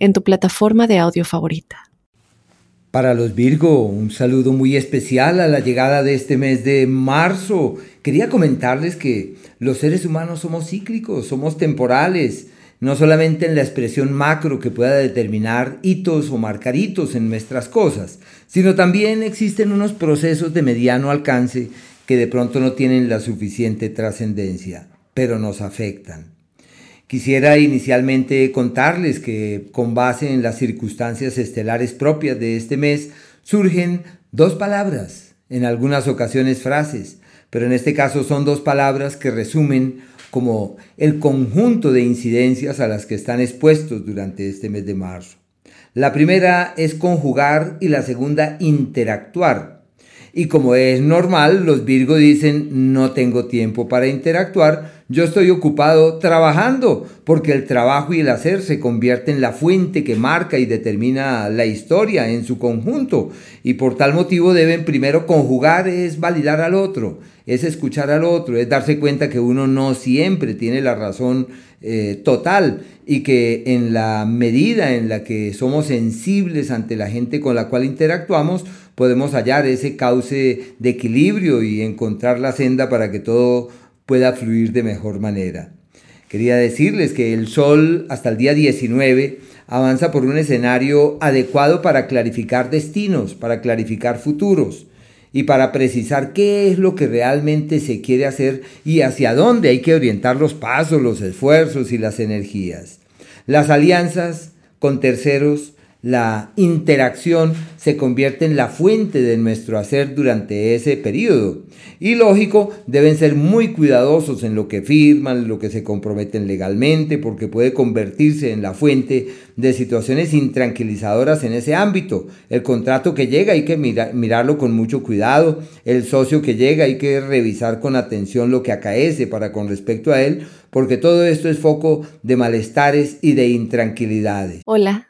en tu plataforma de audio favorita. Para los Virgo, un saludo muy especial a la llegada de este mes de marzo. Quería comentarles que los seres humanos somos cíclicos, somos temporales, no solamente en la expresión macro que pueda determinar hitos o marcar hitos en nuestras cosas, sino también existen unos procesos de mediano alcance que de pronto no tienen la suficiente trascendencia, pero nos afectan. Quisiera inicialmente contarles que con base en las circunstancias estelares propias de este mes surgen dos palabras, en algunas ocasiones frases, pero en este caso son dos palabras que resumen como el conjunto de incidencias a las que están expuestos durante este mes de marzo. La primera es conjugar y la segunda interactuar. Y como es normal, los Virgo dicen, no tengo tiempo para interactuar, yo estoy ocupado trabajando, porque el trabajo y el hacer se convierten en la fuente que marca y determina la historia en su conjunto. Y por tal motivo deben primero conjugar, es validar al otro, es escuchar al otro, es darse cuenta que uno no siempre tiene la razón eh, total y que en la medida en la que somos sensibles ante la gente con la cual interactuamos, podemos hallar ese cauce de equilibrio y encontrar la senda para que todo pueda fluir de mejor manera. Quería decirles que el Sol hasta el día 19 avanza por un escenario adecuado para clarificar destinos, para clarificar futuros y para precisar qué es lo que realmente se quiere hacer y hacia dónde hay que orientar los pasos, los esfuerzos y las energías. Las alianzas con terceros la interacción se convierte en la fuente de nuestro hacer durante ese periodo. Y lógico, deben ser muy cuidadosos en lo que firman, lo que se comprometen legalmente, porque puede convertirse en la fuente de situaciones intranquilizadoras en ese ámbito. El contrato que llega hay que mirarlo con mucho cuidado. El socio que llega hay que revisar con atención lo que acaece para con respecto a él, porque todo esto es foco de malestares y de intranquilidades. Hola,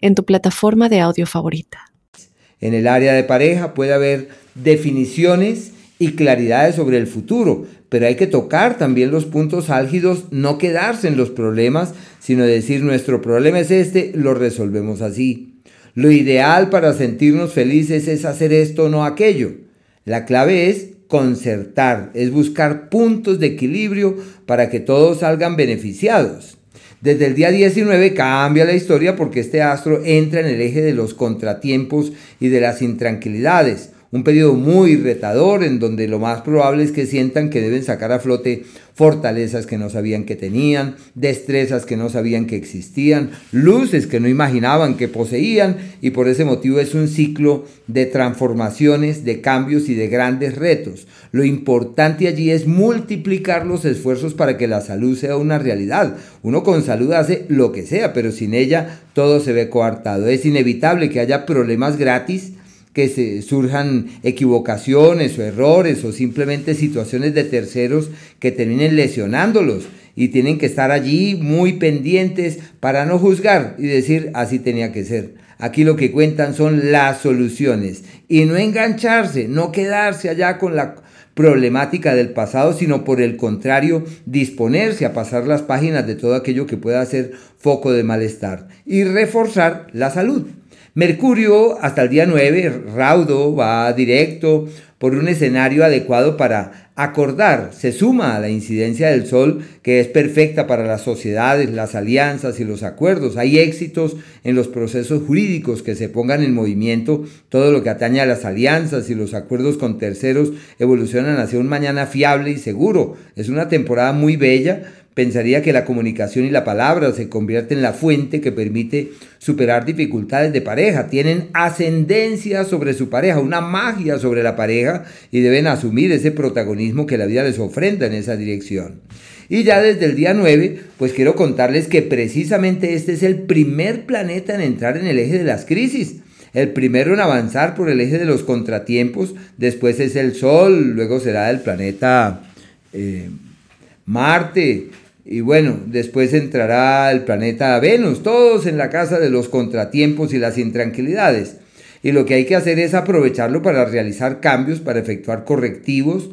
en tu plataforma de audio favorita. En el área de pareja puede haber definiciones y claridades sobre el futuro, pero hay que tocar también los puntos álgidos, no quedarse en los problemas, sino decir nuestro problema es este, lo resolvemos así. Lo ideal para sentirnos felices es hacer esto no aquello. La clave es concertar, es buscar puntos de equilibrio para que todos salgan beneficiados. Desde el día 19 cambia la historia porque este astro entra en el eje de los contratiempos y de las intranquilidades un periodo muy retador en donde lo más probable es que sientan que deben sacar a flote fortalezas que no sabían que tenían, destrezas que no sabían que existían, luces que no imaginaban que poseían y por ese motivo es un ciclo de transformaciones, de cambios y de grandes retos. Lo importante allí es multiplicar los esfuerzos para que la salud sea una realidad. Uno con salud hace lo que sea, pero sin ella todo se ve coartado. Es inevitable que haya problemas gratis que se surjan equivocaciones o errores o simplemente situaciones de terceros que terminen lesionándolos y tienen que estar allí muy pendientes para no juzgar y decir así tenía que ser. Aquí lo que cuentan son las soluciones y no engancharse, no quedarse allá con la problemática del pasado, sino por el contrario, disponerse a pasar las páginas de todo aquello que pueda ser foco de malestar y reforzar la salud. Mercurio hasta el día 9, raudo, va directo por un escenario adecuado para acordar, se suma a la incidencia del Sol que es perfecta para las sociedades, las alianzas y los acuerdos. Hay éxitos en los procesos jurídicos que se pongan en movimiento, todo lo que atañe a las alianzas y los acuerdos con terceros evolucionan hacia un mañana fiable y seguro. Es una temporada muy bella pensaría que la comunicación y la palabra se convierten en la fuente que permite superar dificultades de pareja. Tienen ascendencia sobre su pareja, una magia sobre la pareja y deben asumir ese protagonismo que la vida les ofrenda en esa dirección. Y ya desde el día 9, pues quiero contarles que precisamente este es el primer planeta en entrar en el eje de las crisis. El primero en avanzar por el eje de los contratiempos, después es el Sol, luego será el planeta eh, Marte, y bueno, después entrará el planeta Venus, todos en la casa de los contratiempos y las intranquilidades. Y lo que hay que hacer es aprovecharlo para realizar cambios, para efectuar correctivos.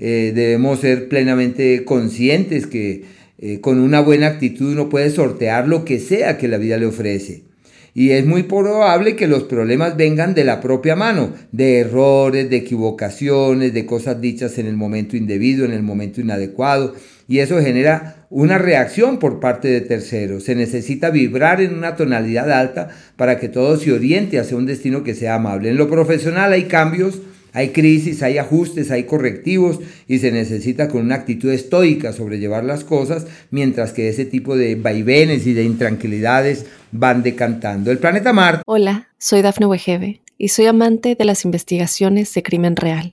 Eh, debemos ser plenamente conscientes que eh, con una buena actitud uno puede sortear lo que sea que la vida le ofrece. Y es muy probable que los problemas vengan de la propia mano, de errores, de equivocaciones, de cosas dichas en el momento indebido, en el momento inadecuado. Y eso genera una reacción por parte de terceros. Se necesita vibrar en una tonalidad alta para que todo se oriente hacia un destino que sea amable. En lo profesional hay cambios hay crisis, hay ajustes, hay correctivos y se necesita con una actitud estoica sobrellevar las cosas mientras que ese tipo de vaivenes y de intranquilidades van decantando. El planeta Marte. Hola, soy Dafne Wegebe y soy amante de las investigaciones de crimen real.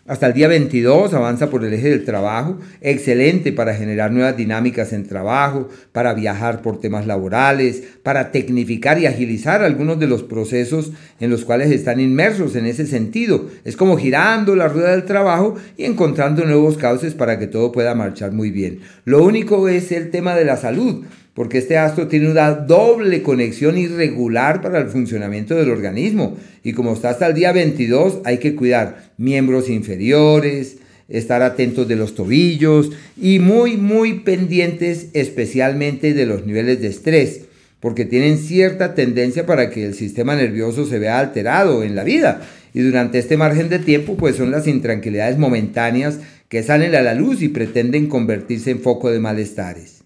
Hasta el día 22 avanza por el eje del trabajo, excelente para generar nuevas dinámicas en trabajo, para viajar por temas laborales, para tecnificar y agilizar algunos de los procesos en los cuales están inmersos en ese sentido. Es como girando la rueda del trabajo y encontrando nuevos cauces para que todo pueda marchar muy bien. Lo único es el tema de la salud porque este astro tiene una doble conexión irregular para el funcionamiento del organismo. Y como está hasta el día 22, hay que cuidar miembros inferiores, estar atentos de los tobillos y muy, muy pendientes especialmente de los niveles de estrés, porque tienen cierta tendencia para que el sistema nervioso se vea alterado en la vida. Y durante este margen de tiempo, pues son las intranquilidades momentáneas que salen a la luz y pretenden convertirse en foco de malestares.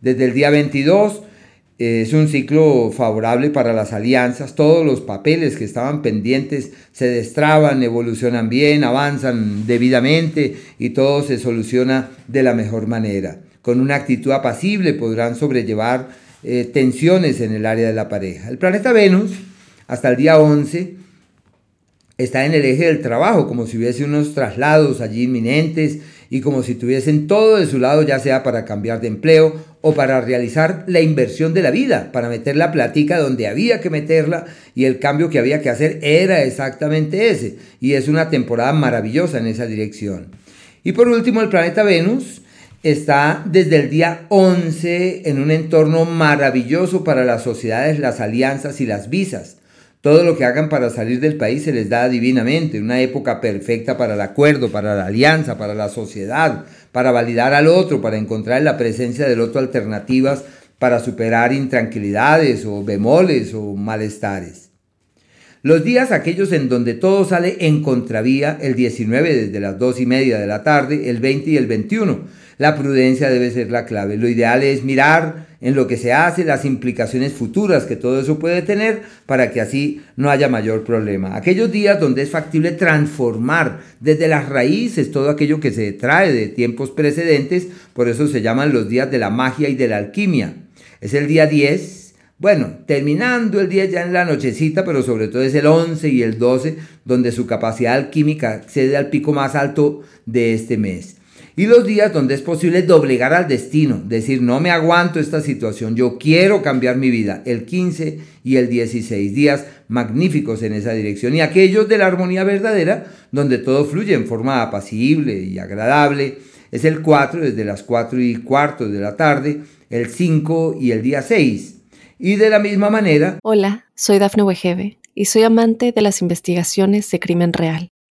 Desde el día 22 eh, es un ciclo favorable para las alianzas. Todos los papeles que estaban pendientes se destraban, evolucionan bien, avanzan debidamente y todo se soluciona de la mejor manera. Con una actitud apacible podrán sobrellevar eh, tensiones en el área de la pareja. El planeta Venus, hasta el día 11, está en el eje del trabajo, como si hubiese unos traslados allí inminentes y como si tuviesen todo de su lado, ya sea para cambiar de empleo o para realizar la inversión de la vida, para meter la platica donde había que meterla y el cambio que había que hacer era exactamente ese. Y es una temporada maravillosa en esa dirección. Y por último, el planeta Venus está desde el día 11 en un entorno maravilloso para las sociedades, las alianzas y las visas. Todo lo que hagan para salir del país se les da divinamente, una época perfecta para el acuerdo, para la alianza, para la sociedad, para validar al otro, para encontrar en la presencia del otro alternativas para superar intranquilidades o bemoles o malestares. Los días aquellos en donde todo sale en contravía, el 19 desde las 2 y media de la tarde, el 20 y el 21. La prudencia debe ser la clave. Lo ideal es mirar en lo que se hace, las implicaciones futuras que todo eso puede tener para que así no haya mayor problema. Aquellos días donde es factible transformar desde las raíces todo aquello que se trae de tiempos precedentes, por eso se llaman los días de la magia y de la alquimia. Es el día 10, bueno, terminando el día ya en la nochecita, pero sobre todo es el 11 y el 12, donde su capacidad alquímica accede al pico más alto de este mes. Y los días donde es posible doblegar al destino, decir, no me aguanto esta situación, yo quiero cambiar mi vida, el 15 y el 16 días magníficos en esa dirección, y aquellos de la armonía verdadera, donde todo fluye en forma apacible y agradable, es el 4 desde las 4 y cuarto de la tarde, el 5 y el día 6. Y de la misma manera... Hola, soy Dafne Wegebe y soy amante de las investigaciones de crimen real.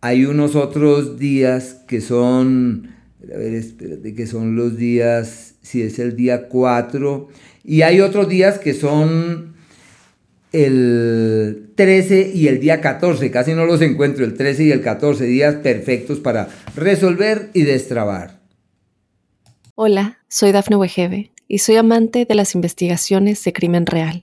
Hay unos otros días que son, a ver, espérate, que son los días, si es el día 4, y hay otros días que son el 13 y el día 14, casi no los encuentro, el 13 y el 14 días perfectos para resolver y destrabar. Hola, soy Dafne Wegebe y soy amante de las investigaciones de crimen real.